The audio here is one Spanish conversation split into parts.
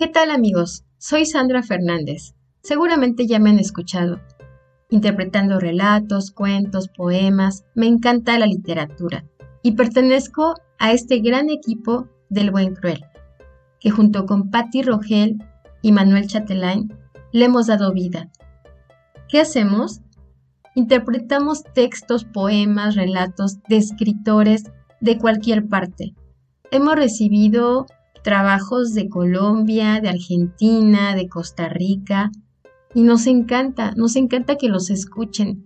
¿Qué tal amigos? Soy Sandra Fernández. Seguramente ya me han escuchado. Interpretando relatos, cuentos, poemas, me encanta la literatura y pertenezco a este gran equipo del Buen Cruel, que junto con Patti Rogel y Manuel Chatelain le hemos dado vida. ¿Qué hacemos? Interpretamos textos, poemas, relatos de escritores de cualquier parte. Hemos recibido trabajos de Colombia, de Argentina, de Costa Rica, y nos encanta, nos encanta que los escuchen,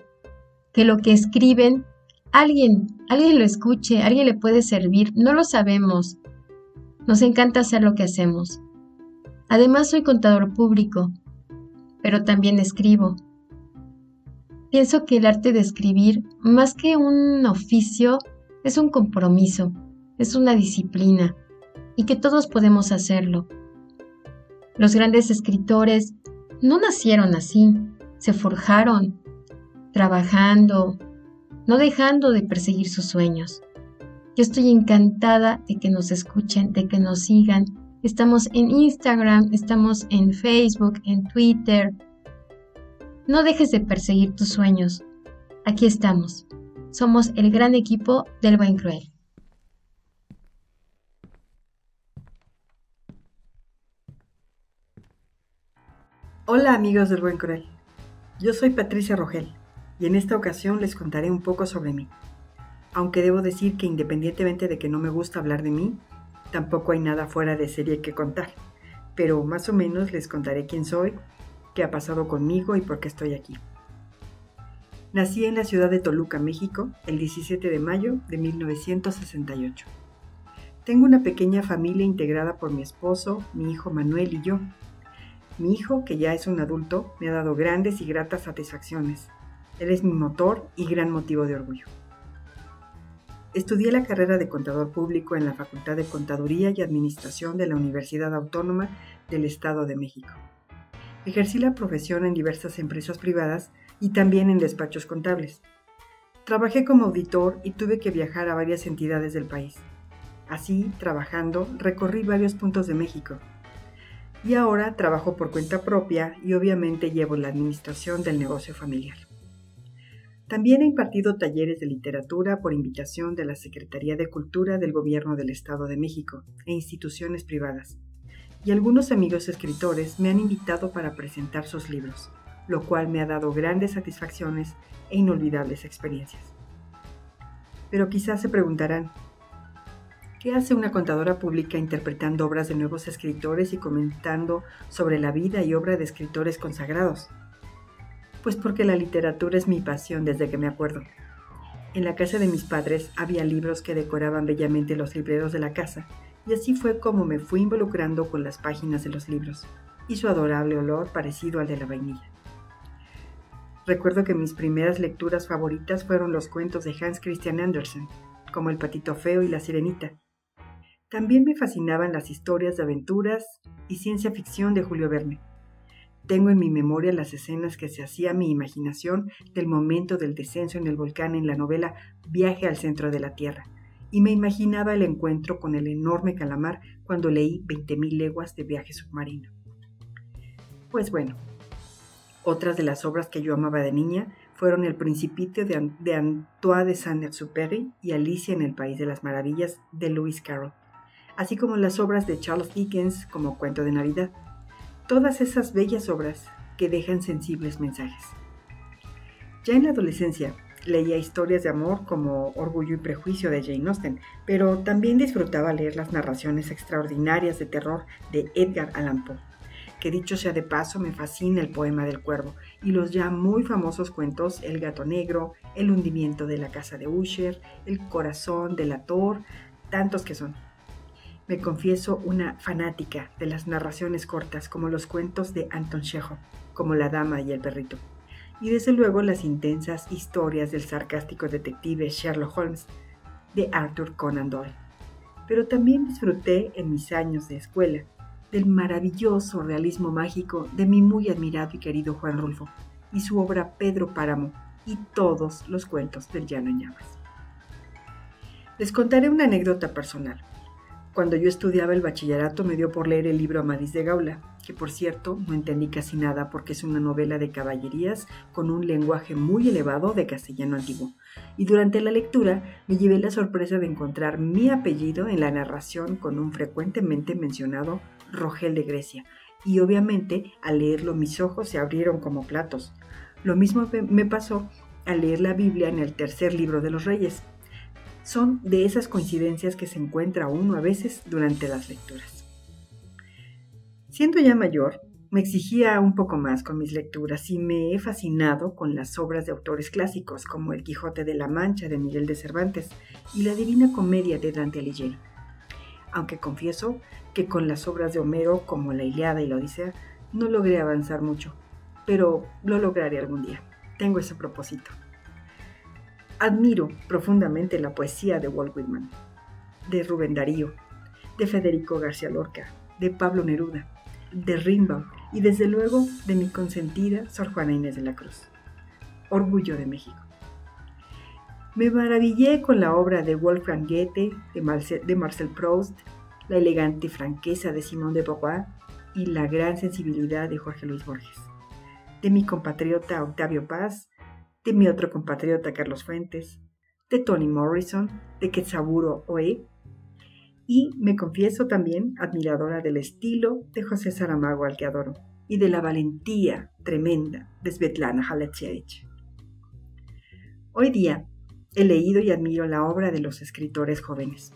que lo que escriben, alguien, alguien lo escuche, alguien le puede servir, no lo sabemos. Nos encanta hacer lo que hacemos. Además soy contador público, pero también escribo. Pienso que el arte de escribir, más que un oficio, es un compromiso, es una disciplina y que todos podemos hacerlo. Los grandes escritores no nacieron así, se forjaron, trabajando, no dejando de perseguir sus sueños. Yo estoy encantada de que nos escuchen, de que nos sigan. Estamos en Instagram, estamos en Facebook, en Twitter. No dejes de perseguir tus sueños. Aquí estamos. Somos el gran equipo del Buen Cruel. Hola amigos del Buen Cruel, yo soy Patricia Rogel y en esta ocasión les contaré un poco sobre mí. Aunque debo decir que independientemente de que no me gusta hablar de mí, tampoco hay nada fuera de serie que contar, pero más o menos les contaré quién soy, qué ha pasado conmigo y por qué estoy aquí. Nací en la ciudad de Toluca, México, el 17 de mayo de 1968. Tengo una pequeña familia integrada por mi esposo, mi hijo Manuel y yo, mi hijo, que ya es un adulto, me ha dado grandes y gratas satisfacciones. Él es mi motor y gran motivo de orgullo. Estudié la carrera de contador público en la Facultad de Contaduría y Administración de la Universidad Autónoma del Estado de México. Ejercí la profesión en diversas empresas privadas y también en despachos contables. Trabajé como auditor y tuve que viajar a varias entidades del país. Así, trabajando, recorrí varios puntos de México, y ahora trabajo por cuenta propia y obviamente llevo la administración del negocio familiar. También he impartido talleres de literatura por invitación de la Secretaría de Cultura del Gobierno del Estado de México e instituciones privadas. Y algunos amigos escritores me han invitado para presentar sus libros, lo cual me ha dado grandes satisfacciones e inolvidables experiencias. Pero quizás se preguntarán, ¿Qué hace una contadora pública interpretando obras de nuevos escritores y comentando sobre la vida y obra de escritores consagrados? Pues porque la literatura es mi pasión desde que me acuerdo. En la casa de mis padres había libros que decoraban bellamente los libreros de la casa, y así fue como me fui involucrando con las páginas de los libros, y su adorable olor parecido al de la vainilla. Recuerdo que mis primeras lecturas favoritas fueron los cuentos de Hans Christian Andersen, como El patito feo y La sirenita, también me fascinaban las historias de aventuras y ciencia ficción de Julio Verne. Tengo en mi memoria las escenas que se hacía mi imaginación del momento del descenso en el volcán en la novela Viaje al centro de la Tierra, y me imaginaba el encuentro con el enorme calamar cuando leí 20.000 leguas de viaje submarino. Pues bueno, otras de las obras que yo amaba de niña fueron El Principito de, Antoine de Saint-Exupéry y Alicia en el País de las Maravillas de Lewis Carroll así como las obras de Charles Dickens como Cuento de Navidad. Todas esas bellas obras que dejan sensibles mensajes. Ya en la adolescencia leía historias de amor como Orgullo y Prejuicio de Jane Austen, pero también disfrutaba leer las narraciones extraordinarias de terror de Edgar Allan Poe. Que dicho sea de paso, me fascina el poema del cuervo y los ya muy famosos cuentos El gato negro, El hundimiento de la casa de Usher, El corazón de la Thor, tantos que son. Me confieso una fanática de las narraciones cortas como los cuentos de Anton Chekhov, como La Dama y el Perrito, y desde luego las intensas historias del sarcástico detective Sherlock Holmes de Arthur Conan Doyle. Pero también disfruté en mis años de escuela del maravilloso realismo mágico de mi muy admirado y querido Juan Rulfo y su obra Pedro Páramo y todos los cuentos del Llano Llamas. Les contaré una anécdota personal. Cuando yo estudiaba el bachillerato me dio por leer el libro Amadís de Gaula, que por cierto no entendí casi nada porque es una novela de caballerías con un lenguaje muy elevado de castellano antiguo. Y durante la lectura me llevé la sorpresa de encontrar mi apellido en la narración con un frecuentemente mencionado Rogel de Grecia. Y obviamente al leerlo mis ojos se abrieron como platos. Lo mismo me pasó al leer la Biblia en el tercer libro de los Reyes son de esas coincidencias que se encuentra uno a veces durante las lecturas. Siendo ya mayor, me exigía un poco más con mis lecturas y me he fascinado con las obras de autores clásicos como El Quijote de la Mancha de Miguel de Cervantes y La Divina Comedia de Dante Alighieri. Aunque confieso que con las obras de Homero como La Iliada y la Odisea no logré avanzar mucho, pero lo lograré algún día. Tengo ese propósito. Admiro profundamente la poesía de Walt Whitman, de Rubén Darío, de Federico García Lorca, de Pablo Neruda, de Rimbaud y desde luego de mi consentida Sor Juana Inés de la Cruz. Orgullo de México. Me maravillé con la obra de Wolfgang Goethe, de Marcel, Proust, la elegante franqueza de Simón de Beauvoir y la gran sensibilidad de Jorge Luis Borges, de mi compatriota Octavio Paz de mi otro compatriota Carlos Fuentes, de Toni Morrison, de Quetzaburo Oe, y me confieso también admiradora del estilo de José Saramago al que adoro, y de la valentía tremenda de Svetlana Halechievich. Hoy día he leído y admiro la obra de los escritores jóvenes,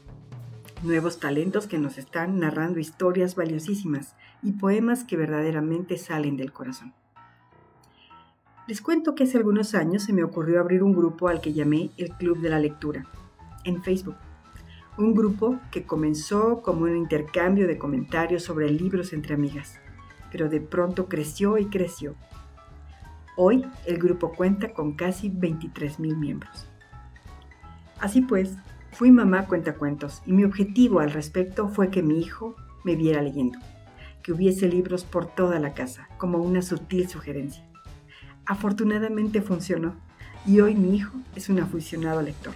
nuevos talentos que nos están narrando historias valiosísimas y poemas que verdaderamente salen del corazón. Les cuento que hace algunos años se me ocurrió abrir un grupo al que llamé el Club de la Lectura, en Facebook. Un grupo que comenzó como un intercambio de comentarios sobre libros entre amigas, pero de pronto creció y creció. Hoy el grupo cuenta con casi 23.000 miembros. Así pues, fui mamá cuentacuentos y mi objetivo al respecto fue que mi hijo me viera leyendo, que hubiese libros por toda la casa, como una sutil sugerencia. Afortunadamente funcionó y hoy mi hijo es un aficionado lector.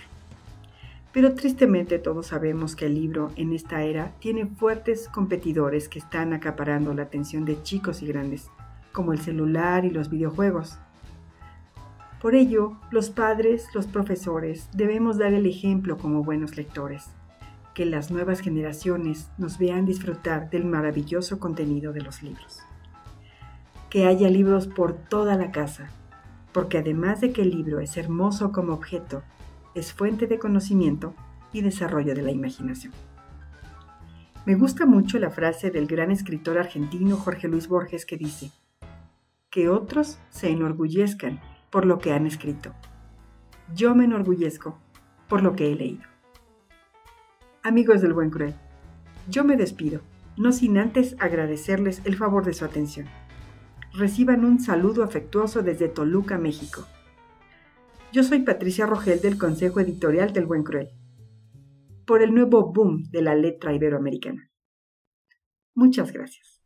Pero tristemente todos sabemos que el libro en esta era tiene fuertes competidores que están acaparando la atención de chicos y grandes, como el celular y los videojuegos. Por ello, los padres, los profesores, debemos dar el ejemplo como buenos lectores, que las nuevas generaciones nos vean disfrutar del maravilloso contenido de los libros que haya libros por toda la casa, porque además de que el libro es hermoso como objeto, es fuente de conocimiento y desarrollo de la imaginación. Me gusta mucho la frase del gran escritor argentino Jorge Luis Borges que dice, que otros se enorgullezcan por lo que han escrito. Yo me enorgullezco por lo que he leído. Amigos del Buen Cruel, yo me despido, no sin antes agradecerles el favor de su atención reciban un saludo afectuoso desde Toluca, México. Yo soy Patricia Rogel del Consejo Editorial del Buen Cruel, por el nuevo boom de la letra iberoamericana. Muchas gracias.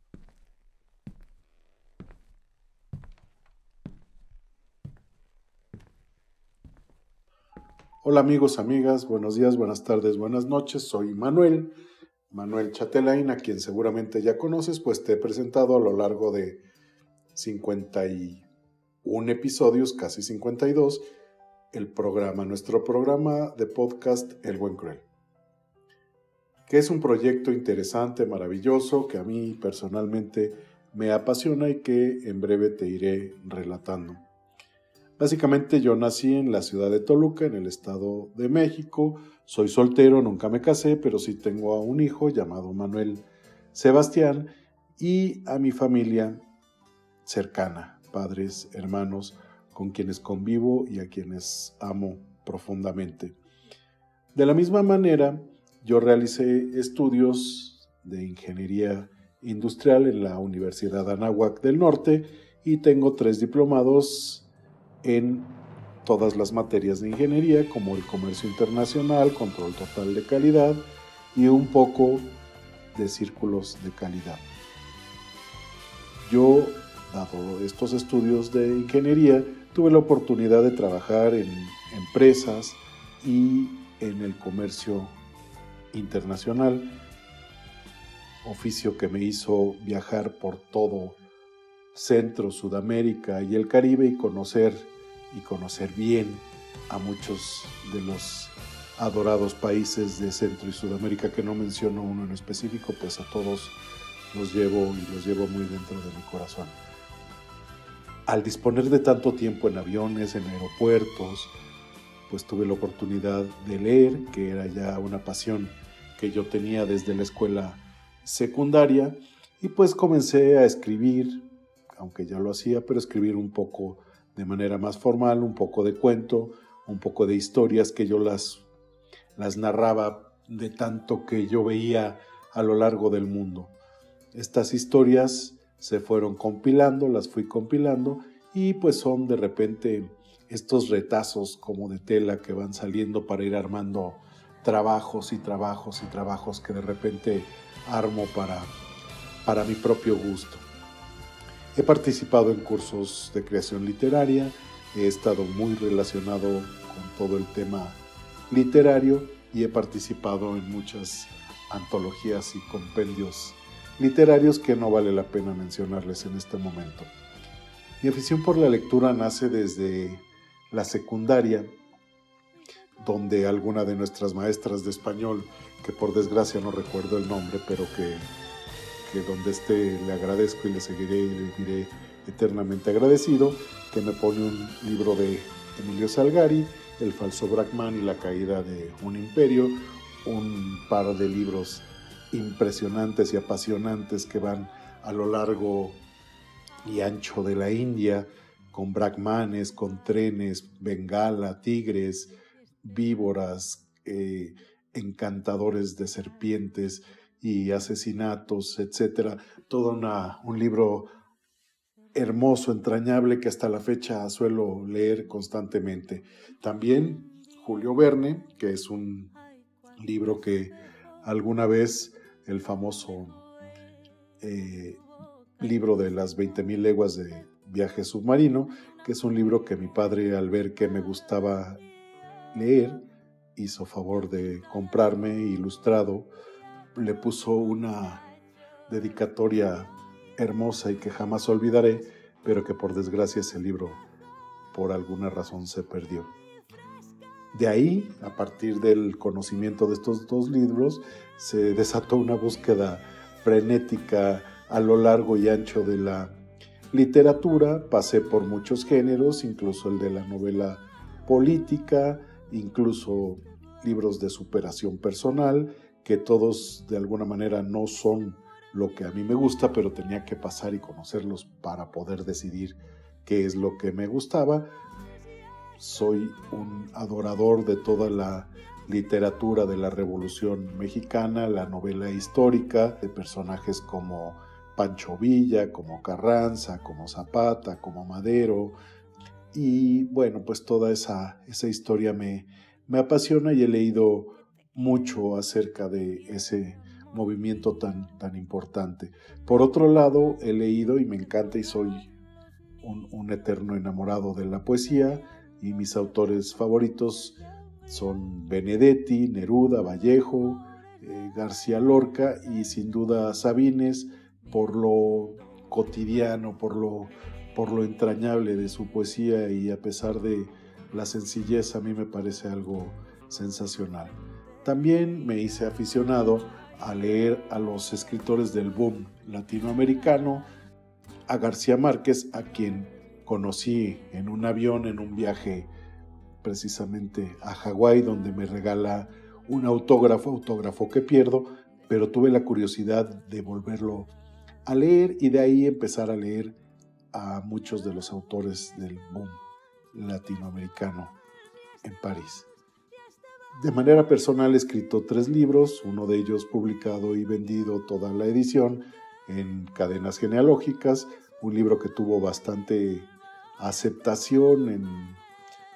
Hola amigos, amigas, buenos días, buenas tardes, buenas noches. Soy Manuel, Manuel Chatelain, a quien seguramente ya conoces, pues te he presentado a lo largo de 51 episodios, casi 52, el programa, nuestro programa de podcast El Buen Cruel, que es un proyecto interesante, maravilloso, que a mí personalmente me apasiona y que en breve te iré relatando. Básicamente yo nací en la ciudad de Toluca, en el Estado de México, soy soltero, nunca me casé, pero sí tengo a un hijo llamado Manuel Sebastián y a mi familia cercana, padres, hermanos, con quienes convivo y a quienes amo profundamente. De la misma manera, yo realicé estudios de ingeniería industrial en la Universidad Anáhuac del Norte y tengo tres diplomados en todas las materias de ingeniería, como el comercio internacional, control total de calidad y un poco de círculos de calidad. Yo dado estos estudios de ingeniería, tuve la oportunidad de trabajar en empresas y en el comercio internacional oficio que me hizo viajar por todo Centro, Sudamérica y el Caribe y conocer y conocer bien a muchos de los adorados países de Centro y Sudamérica que no menciono uno en específico, pues a todos los llevo y los llevo muy dentro de mi corazón. Al disponer de tanto tiempo en aviones, en aeropuertos, pues tuve la oportunidad de leer, que era ya una pasión que yo tenía desde la escuela secundaria, y pues comencé a escribir, aunque ya lo hacía, pero escribir un poco de manera más formal, un poco de cuento, un poco de historias que yo las, las narraba de tanto que yo veía a lo largo del mundo. Estas historias se fueron compilando, las fui compilando y pues son de repente estos retazos como de tela que van saliendo para ir armando trabajos y trabajos y trabajos que de repente armo para, para mi propio gusto. He participado en cursos de creación literaria, he estado muy relacionado con todo el tema literario y he participado en muchas antologías y compendios literarios que no vale la pena mencionarles en este momento. Mi afición por la lectura nace desde la secundaria, donde alguna de nuestras maestras de español, que por desgracia no recuerdo el nombre, pero que que donde esté le agradezco y le seguiré y le diré eternamente agradecido, que me pone un libro de Emilio Salgari, El falso Brackman y la caída de un imperio, un par de libros impresionantes y apasionantes que van a lo largo y ancho de la India, con brahmanes, con trenes, bengala, tigres, víboras, eh, encantadores de serpientes, y asesinatos, etcétera. Todo un libro hermoso, entrañable, que hasta la fecha suelo leer constantemente. También Julio Verne, que es un libro que alguna vez el famoso eh, libro de las 20.000 leguas de viaje submarino, que es un libro que mi padre al ver que me gustaba leer, hizo favor de comprarme ilustrado le puso una dedicatoria hermosa y que jamás olvidaré, pero que por desgracia ese libro por alguna razón se perdió. De ahí, a partir del conocimiento de estos dos libros, se desató una búsqueda frenética a lo largo y ancho de la literatura. Pasé por muchos géneros, incluso el de la novela política, incluso libros de superación personal, que todos de alguna manera no son lo que a mí me gusta, pero tenía que pasar y conocerlos para poder decidir qué es lo que me gustaba. Soy un adorador de toda la literatura de la Revolución Mexicana, la novela histórica, de personajes como Pancho Villa, como Carranza, como Zapata, como Madero. Y bueno, pues toda esa, esa historia me, me apasiona y he leído mucho acerca de ese movimiento tan, tan importante. Por otro lado, he leído y me encanta y soy un, eterno enamorado de la poesía y mis autores favoritos son Benedetti, Neruda, Vallejo, eh, García Lorca y sin duda Sabines por lo cotidiano, por lo, por lo entrañable de su poesía y a pesar de la sencillez a mí me parece algo sensacional. También me hice aficionado a leer a los escritores del boom latinoamericano, a García Márquez, a quien conocí en un avión en un viaje precisamente a Hawái, donde me regala un autógrafo, autógrafo que pierdo, pero tuve la curiosidad de volverlo a leer y de ahí empezar a leer a muchos de los autores del boom latinoamericano en París. De manera personal he escrito tres libros, uno de ellos publicado y vendido toda la edición en cadenas genealógicas, un libro que tuvo bastante aceptación en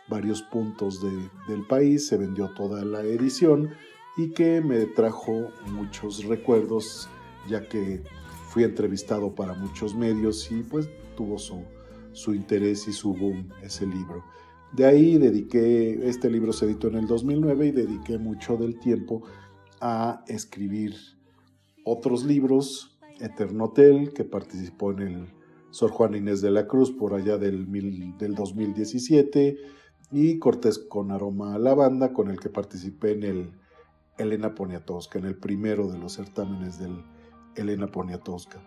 varios puntos del país, se vendió toda la edición y que me trajo muchos recuerdos ya que fui entrevistado para muchos medios y pues tuvo su, su interés y su boom ese libro. De ahí dediqué, este libro se editó en el 2009 y dediqué mucho del tiempo a escribir otros libros, Eternotel, que participó en el Sor Juan Inés de la Cruz por allá del, del 2017, y Cortés con aroma a lavanda, con el que participé en el Elena Poniatowska, en el primero de los certámenes del Elena Poniatowska.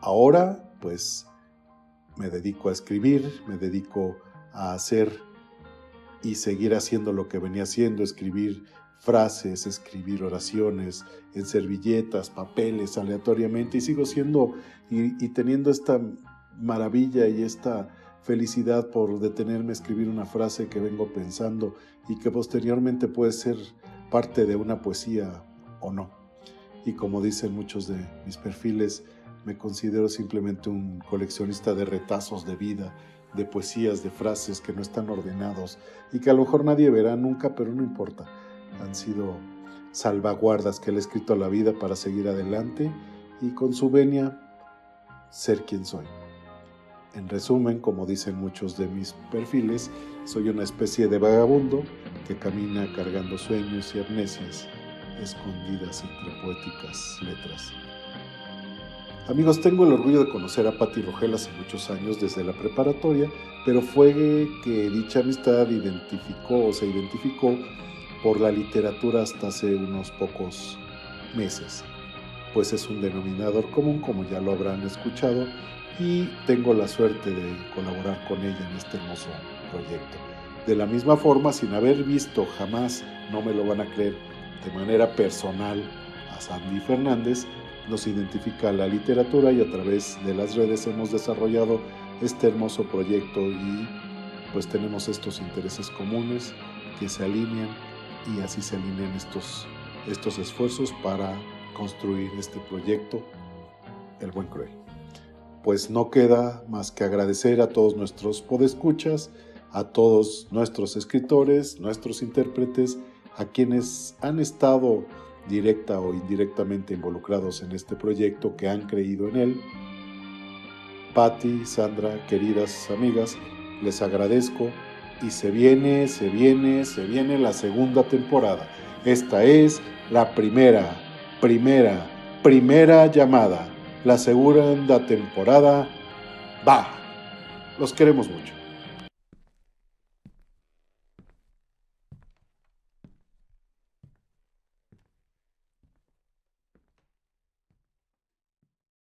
Ahora, pues, me dedico a escribir, me dedico a hacer y seguir haciendo lo que venía haciendo, escribir frases, escribir oraciones en servilletas, papeles, aleatoriamente, y sigo siendo y, y teniendo esta maravilla y esta felicidad por detenerme a escribir una frase que vengo pensando y que posteriormente puede ser parte de una poesía o no. Y como dicen muchos de mis perfiles, me considero simplemente un coleccionista de retazos de vida, de poesías, de frases que no están ordenados y que a lo mejor nadie verá nunca, pero no importa. Han sido salvaguardas que le he escrito a la vida para seguir adelante y con su venia ser quien soy. En resumen, como dicen muchos de mis perfiles, soy una especie de vagabundo que camina cargando sueños y amnesias escondidas entre poéticas letras. Amigos, tengo el orgullo de conocer a Patti Rogel hace muchos años desde la preparatoria, pero fue que dicha amistad identificó se identificó por la literatura hasta hace unos pocos meses, pues es un denominador común, como ya lo habrán escuchado, y tengo la suerte de colaborar con ella en este hermoso proyecto. De la misma forma, sin haber visto jamás, no me lo van a creer, de manera personal a Sandy Fernández, nos identifica la literatura y a través de las redes hemos desarrollado este hermoso proyecto y pues tenemos estos intereses comunes que se alinean y así se alinean estos, estos esfuerzos para construir este proyecto, El Buen Cruel pues no queda más que agradecer a todos nuestros podescuchas, a todos nuestros escritores, nuestros intérpretes, a quienes han estado directa o indirectamente involucrados en este proyecto, que han creído en él. Patti, Sandra, queridas amigas, les agradezco y se viene, se viene, se viene la segunda temporada. Esta es la primera, primera, primera llamada la segunda temporada va. Los queremos mucho.